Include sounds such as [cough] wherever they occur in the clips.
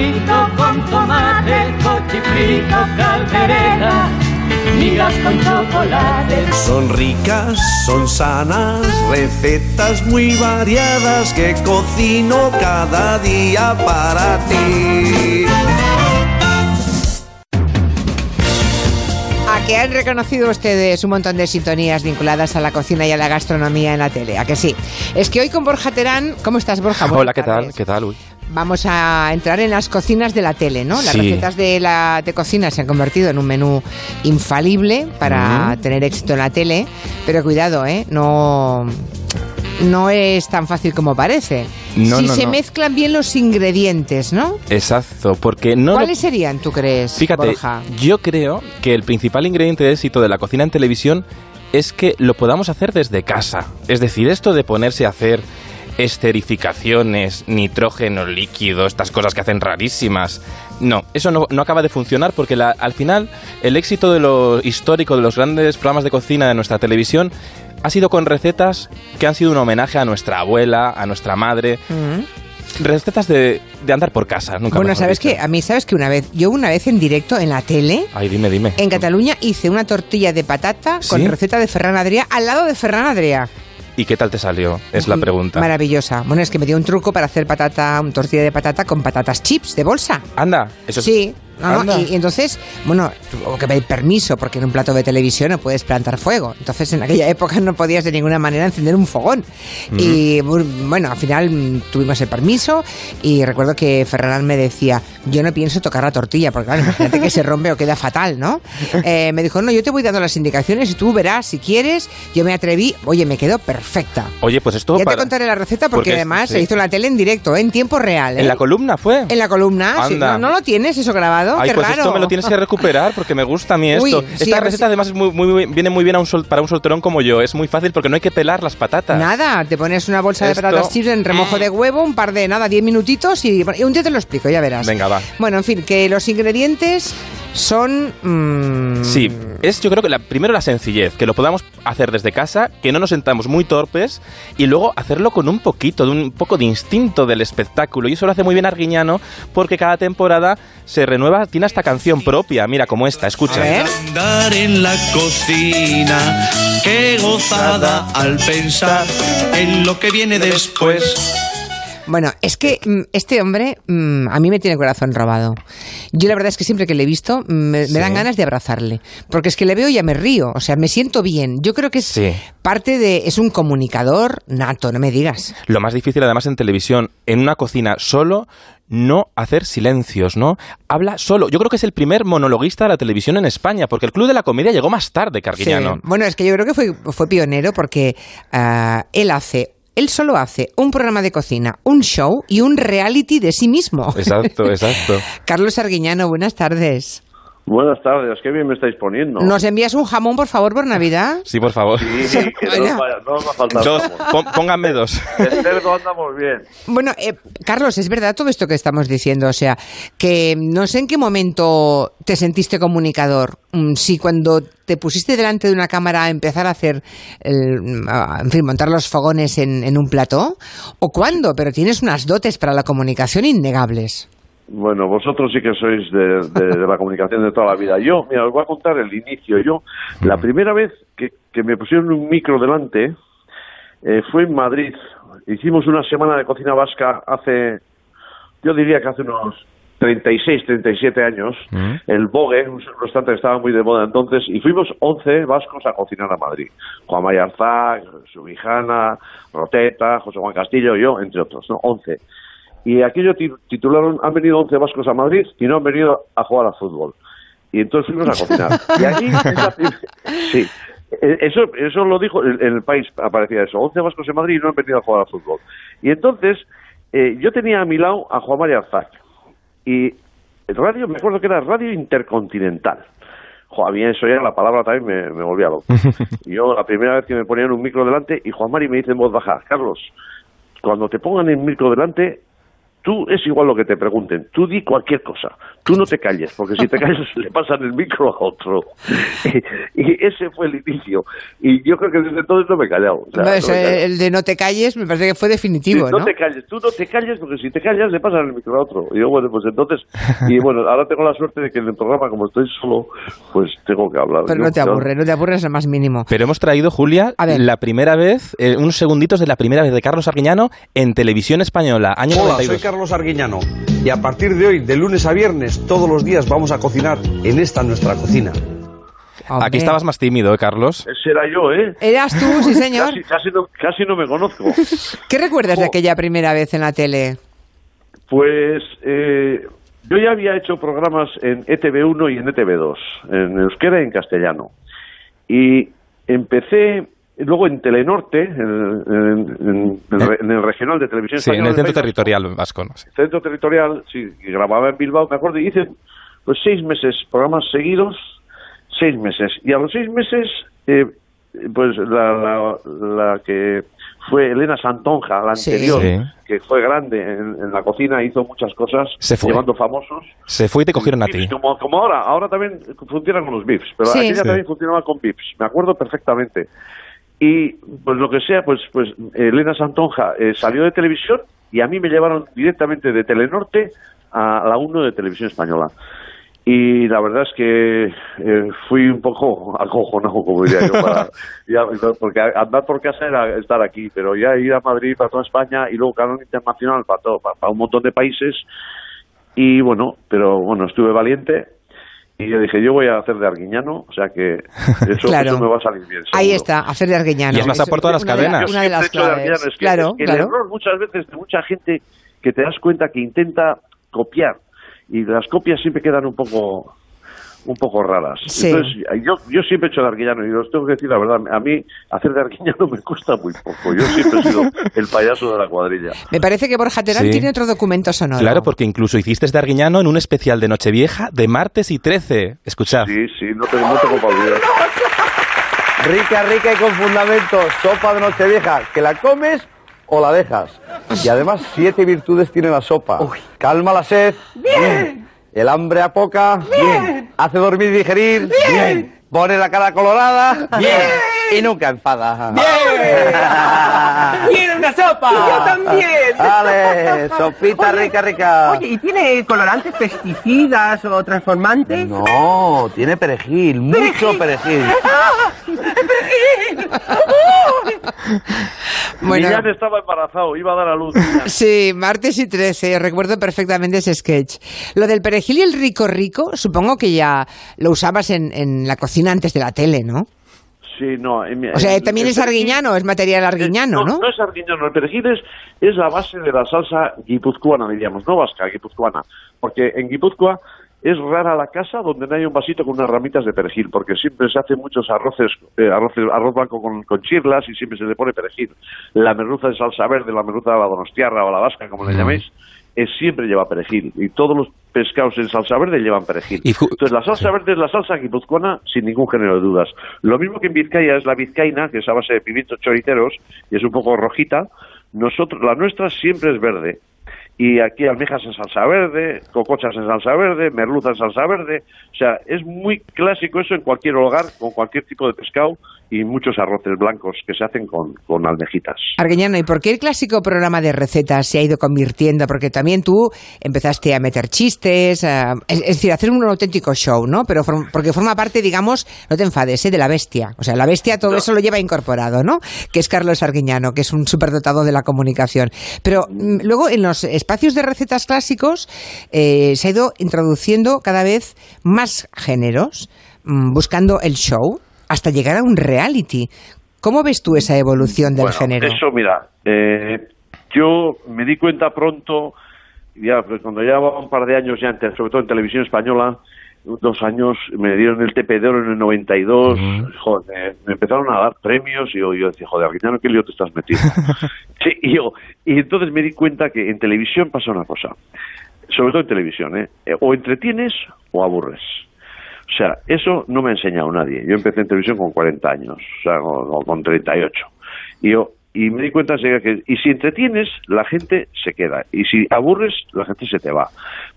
frito con tomate, cochifrito, caldereta, migas con chocolate. Son ricas, son sanas, recetas muy variadas que cocino cada día para ti. A que han reconocido ustedes un montón de sintonías vinculadas a la cocina y a la gastronomía en la tele, a que sí. Es que hoy con Borja Terán, ¿cómo estás Borja? Hola, ¿qué tal? ¿Qué tal? Uy. Vamos a entrar en las cocinas de la tele, ¿no? Las Sí. recetas de la de cocina se han convertido en un menú infalible para tener éxito en la tele, pero cuidado, ¿eh? No no es tan fácil como parece. No, si no, se no. mezclan bien los ingredientes, ¿no? Exacto, porque no... lo- ¿Cuáles serían, tú crees, Fíjate, Borja? yo creo que el principal ingrediente de éxito de la cocina en televisión es que lo podamos hacer desde casa. Es decir, esto de ponerse a hacer esterificaciones, nitrógeno líquido, estas cosas que hacen rarísimas. No, eso no, no acaba de funcionar porque la- al final el éxito de lo histórico de los grandes programas de cocina de nuestra televisión ha sido con recetas que han sido un homenaje a nuestra abuela, a nuestra madre. Recetas de, de andar por casa, nunca Bueno, sabes que a mí sabes que una vez, yo una vez en directo en la tele Ay, dime, dime. en Cataluña hice una tortilla de patata con receta de Ferran Adrià al lado de Ferran Adrià. ¿Y qué tal te salió? Es la pregunta. Maravillosa. Bueno, es que me dio un truco para hacer patata, un tortilla de patata con patatas chips de bolsa. Anda, eso es- Sí. No, y, y entonces, bueno, tuvo que pedir permiso porque en un plato de televisión no puedes plantar fuego. Entonces, en aquella [laughs] época no podías de ninguna manera encender un fogón. Y bu- bueno, al final mm, tuvimos el permiso y recuerdo que Ferran me decía, yo no pienso tocar la tortilla, porque claro, imagínate que se rompe o queda fatal, ¿no? [laughs] Eh, me dijo, no, yo te voy dando las indicaciones y tú verás si quieres. Yo me atreví, oye, me quedó perfecta. Oye, pues esto Ya para- te contaré la receta porque, además sí. se hizo en la tele en directo, ¿eh? en tiempo real. ¿eh? ¿En la columna fue? En la columna, sí. Anda. ¿No, no lo tienes eso grabado? Ay, Qué pues raro. esto me lo tienes que recuperar porque me gusta a mí [laughs] esto. Esta receta además es muy, muy- muy- viene muy bien a un sol- para un solterón como yo. Es muy fácil porque no hay que pelar las patatas. Nada, te pones una bolsa Esto- de patatas chips en remojo de huevo, un par de nada, 10 minutitos y, y un día te lo explico, ya verás. Venga, va. Bueno, en fin, que los ingredientes son... mm, Sí, es yo creo que la, primero la sencillez, que lo podamos hacer desde casa, que no nos sentamos muy torpes y luego hacerlo con un poquito, de un poco de instinto del espectáculo. Y eso lo hace muy bien Arguiñano porque cada temporada se renueva, tiene esta canción propia, mira como esta, escucha. Andar en la cocina, qué gozada al pensar en lo que viene después. Bueno, es que mm, este hombre mm, a mí me tiene el corazón robado. Yo la verdad es que siempre que le he visto me, me dan ganas de abrazarle, porque es que le veo y ya me río, o sea, me siento bien. Yo creo que es Sí. parte de... es un comunicador nato, no me digas. Lo más difícil además en televisión, en una cocina solo, no hacer silencios, ¿no? Habla solo. Yo creo que es el primer monologuista de la televisión en España, porque el Club de la Comedia llegó más tarde que Arguiñano. Sí. Bueno, es que yo creo que fue, fue pionero porque ah, él hace, él solo hace un programa de cocina, un show y un reality de sí mismo. Exacto, [laughs] exacto. Carlos Arguiñano, buenas tardes. Buenas tardes, qué bien me estáis poniendo. ¿Nos envías un jamón, por favor, por Navidad? Sí, por favor. Sí, [laughs] que no, Vaya. os vaya- no os va a faltar Dos, jamón. pónganme dos. [laughs] Cerdo andamos bien. Bueno, eh, Carlos, es verdad todo esto que estamos diciendo, o sea, que no sé en qué momento te sentiste comunicador, Mm, si cuando te pusiste delante de una cámara a empezar a hacer, el- en fin, montar los fogones en, en un plató, o cuándo, pero tienes unas dotes para la comunicación innegables. Bueno, vosotros sí que sois de, de- de la comunicación de toda la vida. Yo, mira, os voy a contar el inicio. Yo, la primera vez que, que me pusieron un micro delante eh, fue en Madrid. Hicimos una semana de cocina vasca hace, yo diría que hace unos 36, 37 años. El Bogue, un restaurante que estaba muy de moda entonces, y fuimos 11 vascos a cocinar a Madrid. Juan Mayarzac, Subijana, Roteta, José Juan Castillo, yo, entre otros, ¿no? 11. Y aquello ti- titularon, han venido 11 vascos a Madrid y no han venido a jugar al fútbol. Y entonces fuimos a cocinar. Y allí, [laughs] sí, Eh, eso, eso lo dijo, en el país aparecía eso, 11 vascos en Madrid y no han venido a jugar al fútbol. Y entonces, eh, yo tenía a mi lado a Juan María Arzac. Y el radio, me acuerdo que era Radio Intercontinental. Mí eso ya la palabra también me, me volvía loco. [laughs] Yo la primera vez que me ponían un micro delante y Juan Mari me dice en voz baja, Carlos, cuando te pongan el micro delante, tú es igual lo que te pregunten, tú di cualquier cosa, tú no te calles, porque si te calles [laughs] le pasan el micro a otro. [laughs] y, ese fue el inicio. Y yo creo que desde entonces no me he callado. el de no te calles me parece que fue definitivo, ¿no? No te calles, tú no te calles, porque si te callas le pasan el micro a otro. Y yo, bueno, pues entonces, y bueno, ahora tengo la suerte de que en el programa, como estoy solo, pues tengo que hablar. Pero no te aburre, no te aburres el más mínimo. Pero hemos traído, Julia, la primera vez, eh, unos segunditos de la primera vez de Carlos Arguiñano en televisión española, año Hola, soy Carlos Arguiñano y a partir de hoy, de lunes a viernes, todos los días vamos a cocinar en esta nuestra cocina. Aquí estabas más tímido, ¿eh, Carlos? Ese era yo, ¿eh? Eras tú, sí, [laughs] señor. casi, no, me conozco. [laughs] ¿Qué recuerdas de aquella primera vez en la tele? Pues eh, yo ya había hecho programas en ETV1 y en ETV2, en euskera y en castellano. Y empecé luego en Telenorte, en, el regional de televisión sí, en el centro territorial vasco. ¿no? Centro territorial, sí, grababa en Bilbao, me acuerdo, y hice pues seis meses, programas seguidos, seis meses. Y a los seis meses, eh, pues la, la, que fue Elena Santonja, la anterior, que fue grande en, la cocina, hizo muchas cosas, llevando famosos. Se fue y te cogieron a ti. Como, como ahora, ahora también funciona con los VIPs, pero aquella también funcionaba con VIPs, me acuerdo perfectamente. Y pues lo que sea, pues, pues Elena Santonja eh, salió de televisión y a mí me llevaron directamente de Telenorte a la 1 de Televisión Española. Y la verdad es que eh, fui un poco [laughs] acojonado, como diría yo, para, [laughs] porque andar por casa era estar aquí, pero ya ir a Madrid para toda España y luego Canal Internacional para, todo, para un montón de países. Y bueno, pero bueno, estuve valiente y yo dije, yo voy a hacer de Arguiñano, o sea que [laughs] eso, me va a salir bien. Ahí está, hacer de Arguiñano. Y es más por todas las cadenas. una de las claves. Es que, claro, el error muchas veces de mucha gente que te das cuenta que intenta copiar y las copias siempre quedan un poco un poco raras. Entonces, yo, yo siempre he hecho de Arguiñano y os tengo que decir la verdad, a mí hacer de Arguiñano [laughs] me cuesta muy poco. Yo siempre he sido el payaso de la cuadrilla. Me parece que Borja Terán tiene otro documento sonoro. Claro, porque incluso hiciste de Arguiñano en un especial de Nochevieja de martes y 13. Escuchad. Sí, sí, no tengo, no tengo para olvidar. Rica, rica y con fundamentos. Sopa de Nochevieja, que la comes o la dejas. Y además, siete virtudes tiene la sopa. Calma la sed. Bien. El hambre a poca. Bien. Hace dormir y digerir. Bien. Pone la cara colorada. Bien. Y nunca enfada. Bien. [laughs] ¡Quiero una sopa! Yo también. [laughs] Vale, sopita rica, rica. Oye, ¿y tiene colorantes, pesticidas o transformantes? No, tiene perejil, mucho perejil. ¡Perejil! [laughs] [laughs] bueno, ya estaba embarazado, iba a dar a luz. Sí, martes y 13, recuerdo perfectamente ese sketch. Lo del perejil y el rico rico, supongo que ya lo usabas en, en la cocina antes de la tele, ¿no? Sí, no. o sea, también es arguiñano, es material arguiñano, ¿no? No, es arguiñano, el perejil es, es, la base de la salsa guipuzcoana, diríamos, no vasca, guipuzcoana. Porque en Guipúzcoa es rara la casa donde no hay un vasito con unas ramitas de perejil, porque siempre se hacen muchos arroces, eh, arroz blanco con, con, chirlas y siempre se le pone perejil. La merluza de salsa verde, la merluza de la donostiarra o la vasca, como le llaméis, es, siempre lleva perejil. Y todos los pescados en salsa verde llevan perejil. Entonces la salsa verde es la salsa guipuzcoana sin ningún género de dudas. Lo mismo que en Vizcaya es la vizcaína, que es a base de pimientos choriceros y es un poco rojita. Nosotros, la nuestra siempre es verde y aquí almejas en salsa verde, cocochas en salsa verde, merluza en salsa verde. O sea, es muy clásico eso en cualquier hogar, con cualquier tipo de pescado y muchos arroces blancos que se hacen con, con almejitas. Argueñano, ¿y por qué el clásico programa de recetas se ha ido convirtiendo? Porque también tú empezaste a meter chistes, es, decir, hacer un auténtico show, ¿no? Pero porque forma parte, digamos, no te enfades, ¿eh? de la bestia. O sea, la bestia todo eso lo lleva incorporado, ¿no? Que es Carlos Arguiñano, que es un superdotado de la comunicación. Pero mm, luego en los espacios de recetas clásicos eh, se ha ido introduciendo cada vez más géneros, mm, buscando el show hasta llegar a un reality. ¿Cómo ves tú esa evolución del género? Eso, mira, eh, yo me di cuenta pronto, ya pues cuando llevaba un par de años ya, sobre todo en televisión española, dos años, me dieron el TP de oro en el 92, joder, me empezaron a dar premios y yo, decía, joder, no ¿qué lío te estás metiendo? [laughs] sí, y, yo, y entonces me di cuenta que en televisión pasa una cosa, sobre todo en televisión, ¿eh? o entretienes o aburres. O sea, eso no me ha enseñado nadie. Yo empecé en televisión con 40 años, o sea, o, con 38. Y yo, y me di cuenta enseguida que y si entretienes la gente se queda y si aburres la gente se te va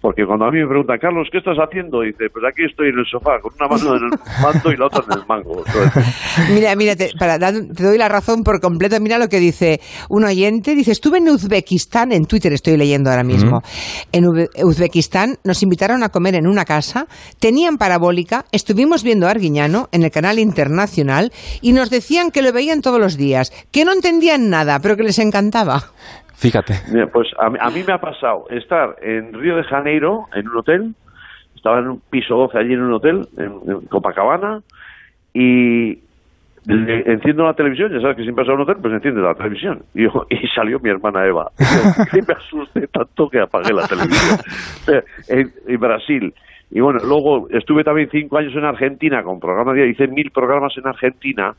porque cuando a mí me preguntan Carlos qué estás haciendo y dice pues aquí estoy en el sofá con una mano en el manto y la otra en el mango [laughs] Mira, mira, te, para, te doy la razón por completo. Mira lo que dice un oyente. Dice, estuve en Uzbekistán, en Twitter estoy leyendo ahora mismo. En Uzbekistán nos invitaron a comer en una casa, tenían parabólica, estuvimos viendo a Arguiñano en el canal internacional y nos decían que lo veían todos los días, que no entendían nada, pero que les encantaba. Fíjate. Mira, pues a, mí- a mí me ha pasado estar en Río de Janeiro en un hotel estaba en un piso 12 allí en un hotel en, en Copacabana y le- enciendo la televisión, ya sabes que siempre vas a un hotel, pues enciende la televisión. Y, yo- [laughs] y salió mi hermana Eva. Y [laughs] me asusté tanto que apagué la televisión. [laughs] en, en Brasil. Y bueno, luego estuve también cinco años en Argentina con programas, hice mil programas en Argentina.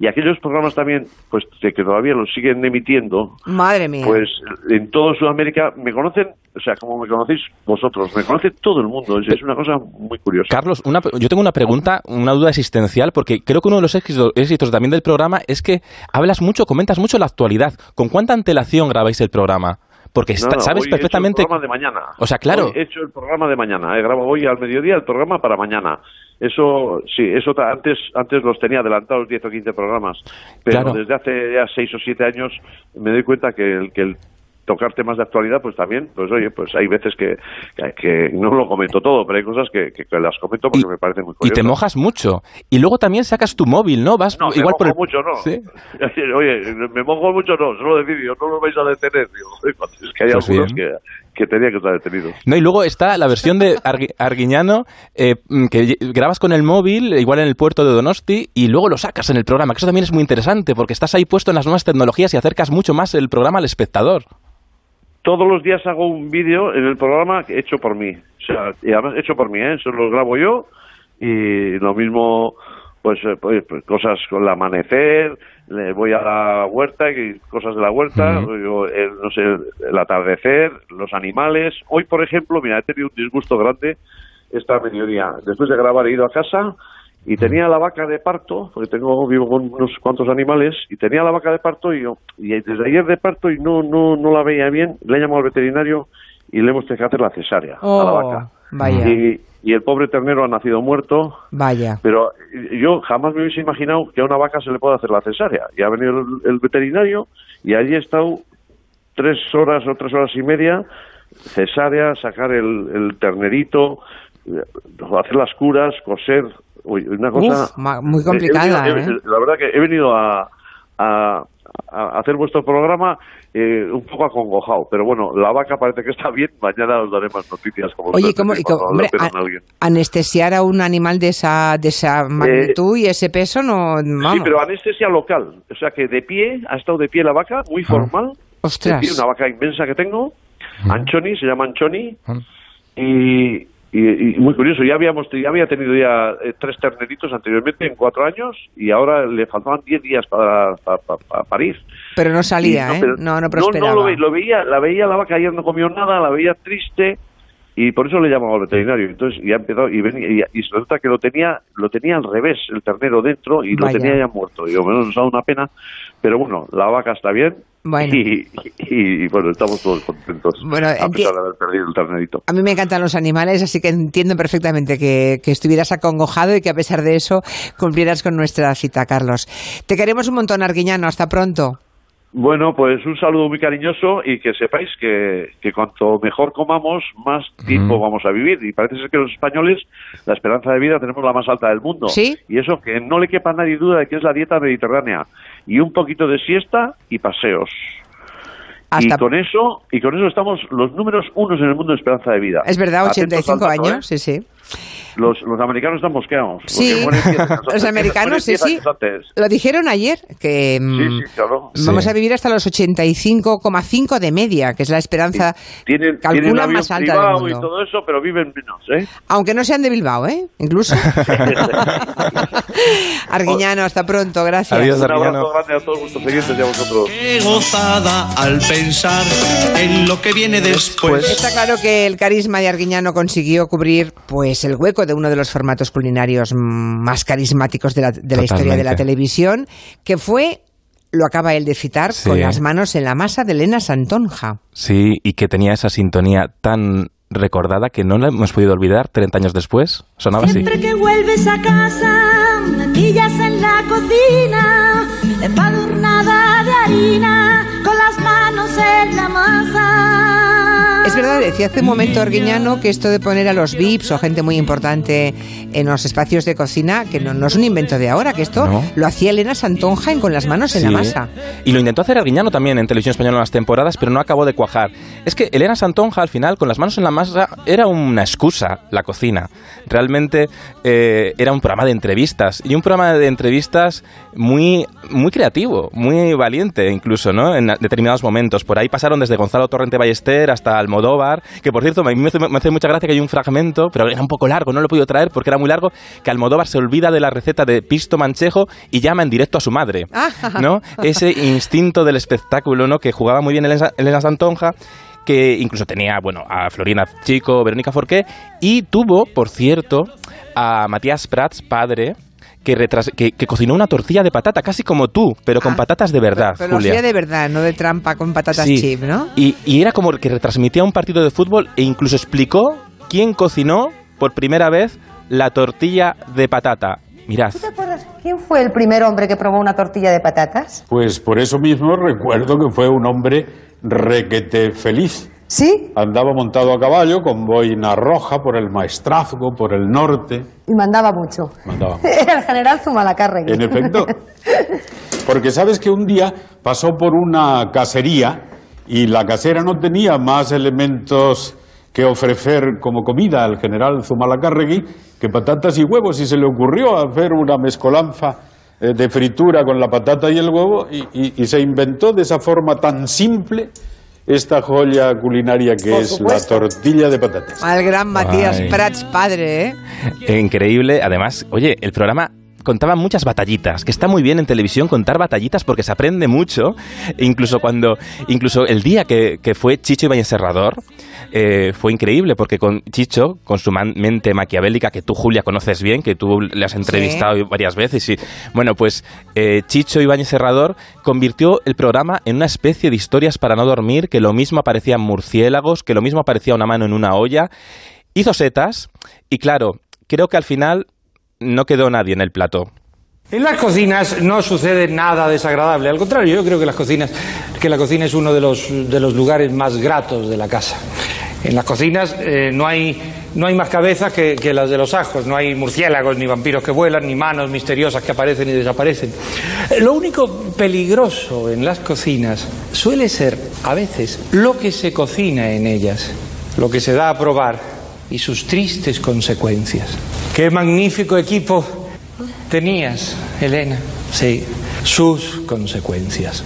Y aquellos programas también, pues de que todavía los siguen emitiendo, Madre mía. pues en toda Sudamérica me conocen, o sea, como me conocéis vosotros, me conoce todo el mundo. Es, es una cosa muy curiosa. Carlos, una- yo tengo una pregunta, una duda existencial, porque creo que uno de los éxitos, éxitos también del programa es que hablas mucho, comentas mucho la actualidad. ¿Con cuánta antelación grabáis el programa? Porque No, está- no, sabes hoy he hecho perfectamente... el programa de mañana. O sea, claro. Hoy he hecho el programa de mañana. He grabado hoy al mediodía el programa para mañana. Eso, sí, eso antes, antes los tenía adelantados 10 o 15 programas. Pero Claro. desde hace ya 6 o 7 años me doy cuenta que el, que el tocar temas de actualidad, pues también, pues oye, pues hay veces que, que, que no lo comento todo, pero hay cosas que, que- las comento porque Y- me parecen muy Y curiosas. te mojas mucho. Y luego también sacas tu móvil, ¿no? Vas No, me igual mojo por el... mucho, no. ¿Sí? [laughs] Oye, me mojo mucho, no, solo de vídeo, no lo vais a detener. Digo, [laughs] "Joder, es que hay Pues algunos bien. que, que tenía que estar detenidos. No, y luego está la versión de Argui- Arguiñano eh, mm, que grabas con el móvil, igual en el puerto de Donosti, y luego lo sacas en el programa, que eso también es muy interesante, porque estás ahí puesto en las nuevas tecnologías y acercas mucho más el programa al espectador. Todos los días hago un vídeo en el programa hecho por mí. O sea, y además hecho por mí, ¿eh? Eso lo grabo yo y lo mismo, pues, eh, pues, pues, cosas con el amanecer, le voy a la huerta y cosas de la huerta, el, no sé, el atardecer, los animales. Hoy, por ejemplo, mira, he tenido un disgusto grande esta mediodía. Después de grabar he ido a casa y tenía la vaca de parto, porque tengo vivo con unos cuantos animales, y tenía la vaca de parto y, yo, y desde ayer de parto y no, no, no la veía bien, le he llamado al veterinario y le hemos tenido que hacer la cesárea a la Oh, vaca. vaya, Y, y el pobre ternero ha nacido muerto, vaya. pero yo jamás me hubiese imaginado que a una vaca se le pueda hacer la cesárea. Y ha venido el, el veterinario y allí he estado tres horas o tres horas y media, cesárea, sacar el, el ternerito, eh, hacer las curas, coser. Uy, una cosa. Uf, muy Eh, he complicada, he- ¿eh? La verdad que he venido a, a- a hacer vuestro programa eh, un poco acongojado, pero bueno, la vaca parece que está bien. Mañana os daré más noticias. Como Oye, ¿cómo, hombre, a- anestesiar a un animal de esa, de esa magnitud y ese peso no, vamos. Sí, pero anestesia local. O sea que de pie, ha estado de pie la vaca, muy formal. Ostras. De pie, una vaca inmensa que tengo. Anchoni, se llama Anchoni. Ah. Y, y- y muy curioso, ya habíamos ya había tenido ya eh, tres terneritos anteriormente en cuatro años y ahora le faltaban diez días para, para, parir. Pero no salía, Y ¿eh? pero- no, no prosperaba. No, lo, ve- lo veía, la veía la vaca ayer no comió nada, la veía triste y por eso le llamaba al veterinario. Entonces ya empezó y venía y, y se nota que lo tenía lo tenía al revés el ternero dentro y Vaya. lo tenía ya muerto. Y bueno, nos da una pena, pero bueno, la vaca está bien. Bueno. Y, y- y, bueno, estamos todos contentos Bueno, a pesar de haber perdido el ternerito. A mí me encantan los animales, así que entiendo perfectamente que, que estuvieras acongojado y que a pesar de eso cumplieras con nuestra cita, Carlos. Te queremos un montón, Arguiñano. Hasta pronto. Bueno, pues un saludo muy cariñoso y que sepáis que, que cuanto mejor comamos, más tiempo vamos a vivir. Y parece ser que los españoles, la esperanza de vida tenemos la más alta del mundo. ¿Sí? Y eso que no le quepa a nadie duda de que es la dieta mediterránea. Y un poquito de siesta y paseos. Hasta... Y con eso y con eso estamos los números unos en el mundo de esperanza de vida. Es verdad, Atentos 85 al dato, años, ¿eh? sí, sí. Los, los americanos están mosqueados. Sí, [laughs] los americanos, sí, sí. Lo dijeron ayer, que mm, Sí, sí, claro. vamos Sí. a vivir hasta los 85,5 de media, que es la esperanza, Tienen, tienen calculan avión más alta del privado y mundo. todo eso, pero viven menos, ¿eh? Aunque no sean de Bilbao, ¿eh? Incluso. [laughs] Arguiñano, hasta pronto, gracias. Adiós, Un abrazo grande a todos vuestros oyentes y a vosotros. Qué gozada al pensar en lo que viene después. Está claro que el carisma de Arguiñano consiguió cubrir pues el hueco de uno de los formatos culinarios más carismáticos de la, de la historia de la televisión, que fue lo acaba él de citar, Sí. con las manos en la masa de Elena Santonja. Sí, y que tenía esa sintonía tan recordada que no la hemos podido olvidar 30 años después. Sonaba así. Siempre que vuelves a casa, me pillas en la cocina, empadurnada de harina, con las manos en la masa. Es verdad, decía hace un momento Arguiñano que esto de poner a los VIPs o gente muy importante en los espacios de cocina, que no, no es un invento de ahora, que esto No. lo hacía Elena Santonja en con las manos en la masa. Y lo intentó hacer Arguiñano también en televisión española en las temporadas, pero no acabó de cuajar. Es que Elena Santonja, al final, con las manos en la masa, era una excusa, la cocina. Realmente eh, era un programa de entrevistas, y un programa de entrevistas muy, muy creativo, muy valiente incluso, ¿no? En determinados momentos. Por ahí pasaron desde Gonzalo Torrente Ballester hasta Almodóvar, que por cierto, a mí me hace, me hace mucha gracia que hay un fragmento, pero era un poco largo, no lo he podido traer porque era muy largo, que Almodóvar se olvida de la receta de pisto manchejo y llama en directo a su madre. [laughs] ¿no? Ese instinto del espectáculo, ¿no? Que jugaba muy bien Elena, Elena Santonja que incluso tenía, bueno, a Florina Chico, Verónica Forqué, y tuvo, por cierto, a Matías Prats, padre, que, retras- que, que cocinó una tortilla de patata, casi como tú, pero con Ah, patatas de verdad, Pero lo Julia. de verdad, no de trampa con patatas Sí. chip, ¿no? Y, y era como que retransmitía un partido de fútbol e incluso explicó quién cocinó por primera vez la tortilla de patata. Mirad. ¿Te acuerdas quién fue el primer hombre que probó una tortilla de patatas? Pues por eso mismo recuerdo que fue un hombre requete feliz. ¿Sí? Andaba montado a caballo con boina roja por el maestrazgo, por el norte. Y mandaba mucho. Mandaba. [laughs] Era el general Zumalacárregui. En efecto. Porque sabes que un día pasó por una casería y la casera no tenía más elementos que ofrecer como comida al general Zumalacárregui que patatas y huevos y se le ocurrió hacer una mezcolanza eh, de fritura con la patata y el huevo y, y- y se inventó de esa forma tan simple esta joya culinaria que Por es supuesto. la tortilla de patatas. Al gran Matías Ay. Prats, padre, ¿eh? Increíble. Además, oye, el programa contaba muchas batallitas, que está muy bien en televisión contar batallitas porque se aprende mucho. Incluso cuando, incluso el día que, que fue Chicho Ibáñez Serrador, eh, fue increíble porque con Chicho, con su mente maquiavélica que tú, Julia, conoces bien, que tú le has entrevistado varias veces, y bueno, pues eh, Chicho Ibáñez Serrador convirtió el programa en una especie de historias para no dormir, que lo mismo aparecían murciélagos, que lo mismo aparecía una mano en una olla, hizo setas y claro, creo que al final no quedó nadie en el plato. En las cocinas no sucede nada desagradable, al contrario, yo creo que las cocinas, que la cocina es uno de los, de los lugares más gratos de la casa. En las cocinas eh, no, hay, no hay más cabezas que, que las de los ajos, no hay murciélagos, ni vampiros que vuelan, ni manos misteriosas que aparecen y desaparecen. Eh, Lo único peligroso en las cocinas suele ser, a veces, lo que se cocina en ellas, lo que se da a probar y sus tristes consecuencias. Qué magnífico equipo tenías, Elena. Sí, sus consecuencias.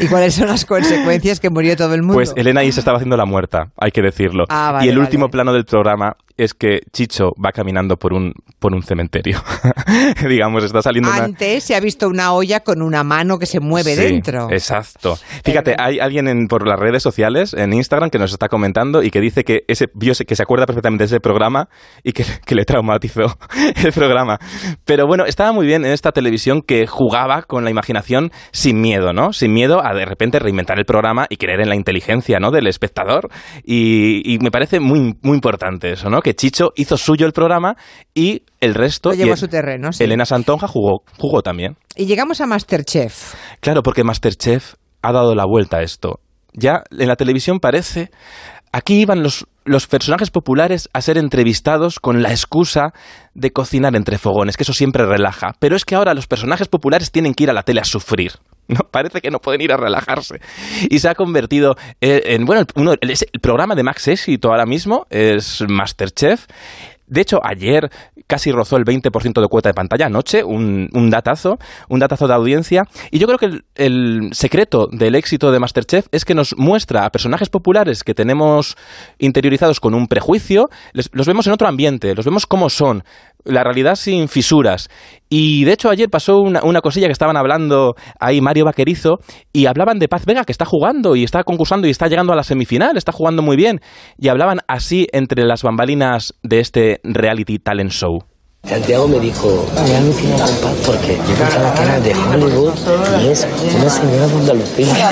¿Y cuáles son las consecuencias que murió todo el mundo? Pues Elena ahí se estaba haciendo la muerta, hay que decirlo. Ah, vale, y el vale. último plano del programa es que Chicho va caminando por un, por un cementerio. [laughs] Digamos, está saliendo una... Antes se ha visto una olla con una mano que se mueve Sí, dentro. Exacto. Fíjate, hay alguien en, por las redes sociales, en Instagram, que nos está comentando y que dice que ese que se acuerda perfectamente de ese programa y que, [laughs] que le traumatizó [laughs] el programa. Pero bueno, estaba muy bien en esta televisión que jugaba con la imaginación sin miedo, ¿no? Sin miedo a de repente reinventar el programa y creer en la inteligencia, ¿no? Del espectador. Y, y me parece muy, muy importante eso, ¿no? Que Chicho hizo suyo el programa y el resto... Lo llevó y a su terreno, sí. Elena Santonja jugó, jugó también. Y llegamos a Masterchef. Claro, porque Masterchef ha dado la vuelta a esto. Ya en la televisión parece... Aquí iban los, los personajes populares a ser entrevistados con la excusa de cocinar entre fogones, que eso siempre relaja. Pero es que ahora los personajes populares tienen que ir a la tele a sufrir. [laughs] No, parece que no pueden ir a relajarse. Y se ha convertido eh, en, bueno, uno, el, programa de Max Éxito ahora mismo es Masterchef. De hecho, ayer casi rozó el 20% de cuota de pantalla. Anoche, un, un datazo, un datazo de audiencia. Y yo creo que el, secreto del éxito de Masterchef es que nos muestra a personajes populares que tenemos interiorizados con un prejuicio, los vemos en otro ambiente, los vemos como son, la realidad sin fisuras. Y de hecho ayer pasó una, una cosilla que estaban hablando ahí Mario Vaquerizo y hablaban de Paz Vega que está jugando y está concursando y está llegando a la semifinal, está jugando muy bien. Y hablaban así entre las bambalinas de este reality talent show. Santiago me dijo, ya no quiero comprar porque yo pensaba que era de Hollywood y es una señora de Andalucía.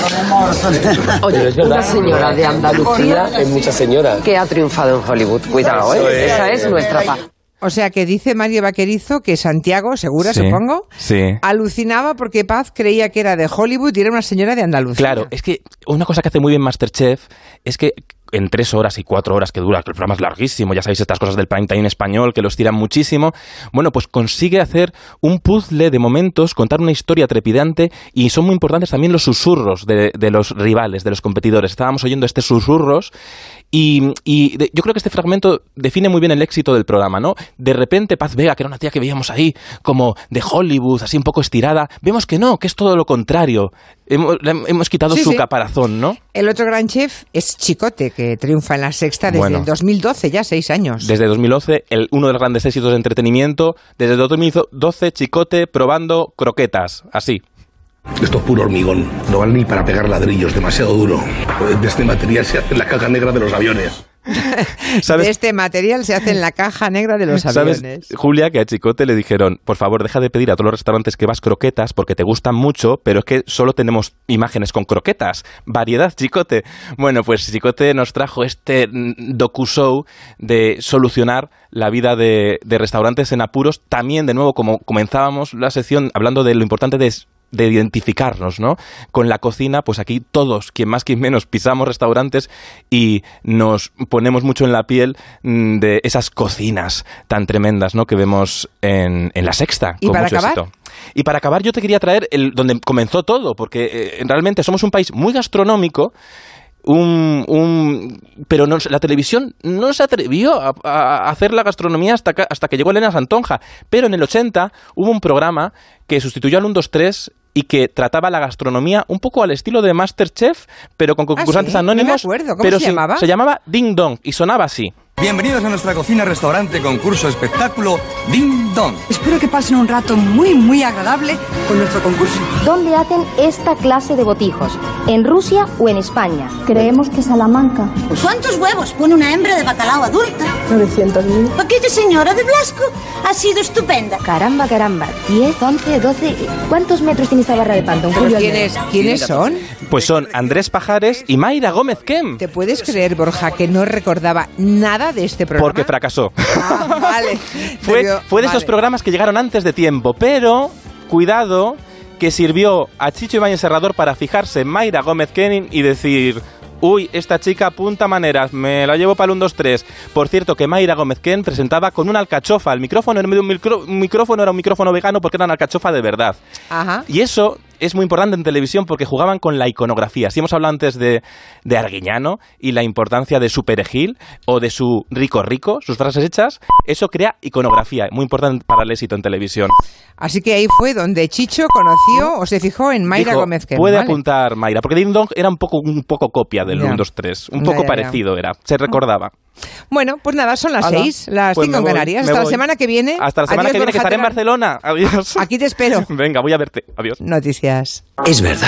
Pero es verdad, una señora de Andalucía es mucha señora. que ha triunfado en Hollywood. Cuidado, ¿eh? es. Esa es nuestra paz. O sea que dice Mario Vaquerizo que Santiago, segura Sí, supongo, Sí. alucinaba porque Paz creía que era de Hollywood y era una señora de Andalucía. Claro, es que una cosa que hace muy bien Masterchef es que en tres horas y cuatro horas que dura, que el programa es larguísimo, ya sabéis estas cosas del prime time español que los tiran muchísimo, bueno, pues consigue hacer un puzzle de momentos, contar una historia trepidante y son muy importantes también los susurros de, los rivales, de los competidores. Estábamos oyendo estos susurros y, y yo creo que este fragmento define muy bien el éxito del programa, ¿no? De repente Paz Vega, que era una tía que veíamos ahí como de Hollywood, así un poco estirada, vemos que no, que es todo lo contrario. Hemos, le hem- hemos quitado Sí, su sí. caparazón, ¿no? El otro gran chef es Chicote, que triunfa en la sexta desde Bueno. el 2012, ya seis años. Desde 2011, el, uno de los grandes éxitos de entretenimiento. Desde 2012, Chicote probando croquetas, así. Esto es puro hormigón. No vale ni para pegar ladrillos, demasiado duro. De este material se hace la caja negra de los aviones. [laughs] De este material se hace en la caja negra de los ¿Sabes, aviones. Julia, que a Chicote le dijeron, por favor, deja de pedir a todos los restaurantes que vas croquetas porque te gustan mucho, pero es que solo tenemos imágenes con croquetas. Variedad, Chicote. Bueno, pues Chicote nos trajo este mm, docu-show de solucionar la vida de, de restaurantes en apuros. También, de nuevo, como comenzábamos la sección hablando de lo importante de de identificarnos, ¿no? Con la cocina, pues aquí todos, quien más, quien menos, pisamos restaurantes y nos ponemos mucho en la piel mm, de esas cocinas tan tremendas, ¿no? Que vemos en, en la sexta. ¿Y con para mucho acabar? éxito. Y para acabar, yo te quería traer el donde comenzó todo, porque eh, realmente somos un país muy gastronómico. Un, un- pero no, la televisión no se atrevió a, a hacer la gastronomía hasta, que- hasta que llegó Elena Santonja. Pero en el 80 hubo un programa que sustituyó al 1, 2, 3 y que trataba la gastronomía un poco al estilo de Masterchef, pero con concursantes ¿sí? No me anónimos. acuerdo. ¿Cómo pero se llamaba? Se llamaba Ding Dong y sonaba así. Bienvenidos a nuestra cocina, restaurante, concurso, espectáculo Ding Dong. Espero que pasen un rato muy, muy agradable con nuestro concurso. ¿Dónde hacen esta clase de botijos? ¿En Rusia o en España? Creemos que Salamanca. ¿Cuántos huevos pone una hembra de bacalao adulta? 900.000. Aquella señora de Blasco ha sido estupenda. Caramba, caramba. 10, 11, 12. ¿Cuántos metros tiene esta barra de pan, don ¿Pero Julio quiénes, quiénes son? Pues son Andrés Pajares y Mayra Gómez Kem. ¿Te puedes creer, Borja, que no recordaba nada de este programa? Porque fracasó. Ah, vale. [laughs] Fue, fue de esos programas que llegaron antes de tiempo, pero cuidado que sirvió a Chicho Ibáñez Serrador para fijarse en Mayra Gómez Kenning y decir... Uy, esta chica apunta maneras, me la llevo para el 1, 2, 3. Por cierto, que Mayra Gómez Ken presentaba con una alcachofa. El micrófono era un, micro- un micrófono era un micrófono vegano porque era una alcachofa de verdad. Ajá. Y eso es muy importante en televisión porque jugaban con la iconografía. Si hemos hablado antes de, de Arguiñano y la importancia de su perejil o de su rico rico, sus frases hechas, eso crea iconografía, muy importante para el éxito en televisión. Así que ahí fue donde Chicho conoció o se fijó en Mayra Dijo, Gómez Kem, Puede ¿vale? apuntar Mayra, porque Ding Dong era un poco, un poco copia del Ya. 1, 2, 3. Un Ya, poco ya, ya. parecido era, se recordaba. Bueno, pues nada, son las seis, las pues cinco voy, Canarias. Hasta la semana que viene. Hasta la semana Adiós, que viene, que estaré en. Barcelona. [laughs] Adiós. Aquí te espero. Venga, voy a verte. Adiós. Noticias. Es verdad.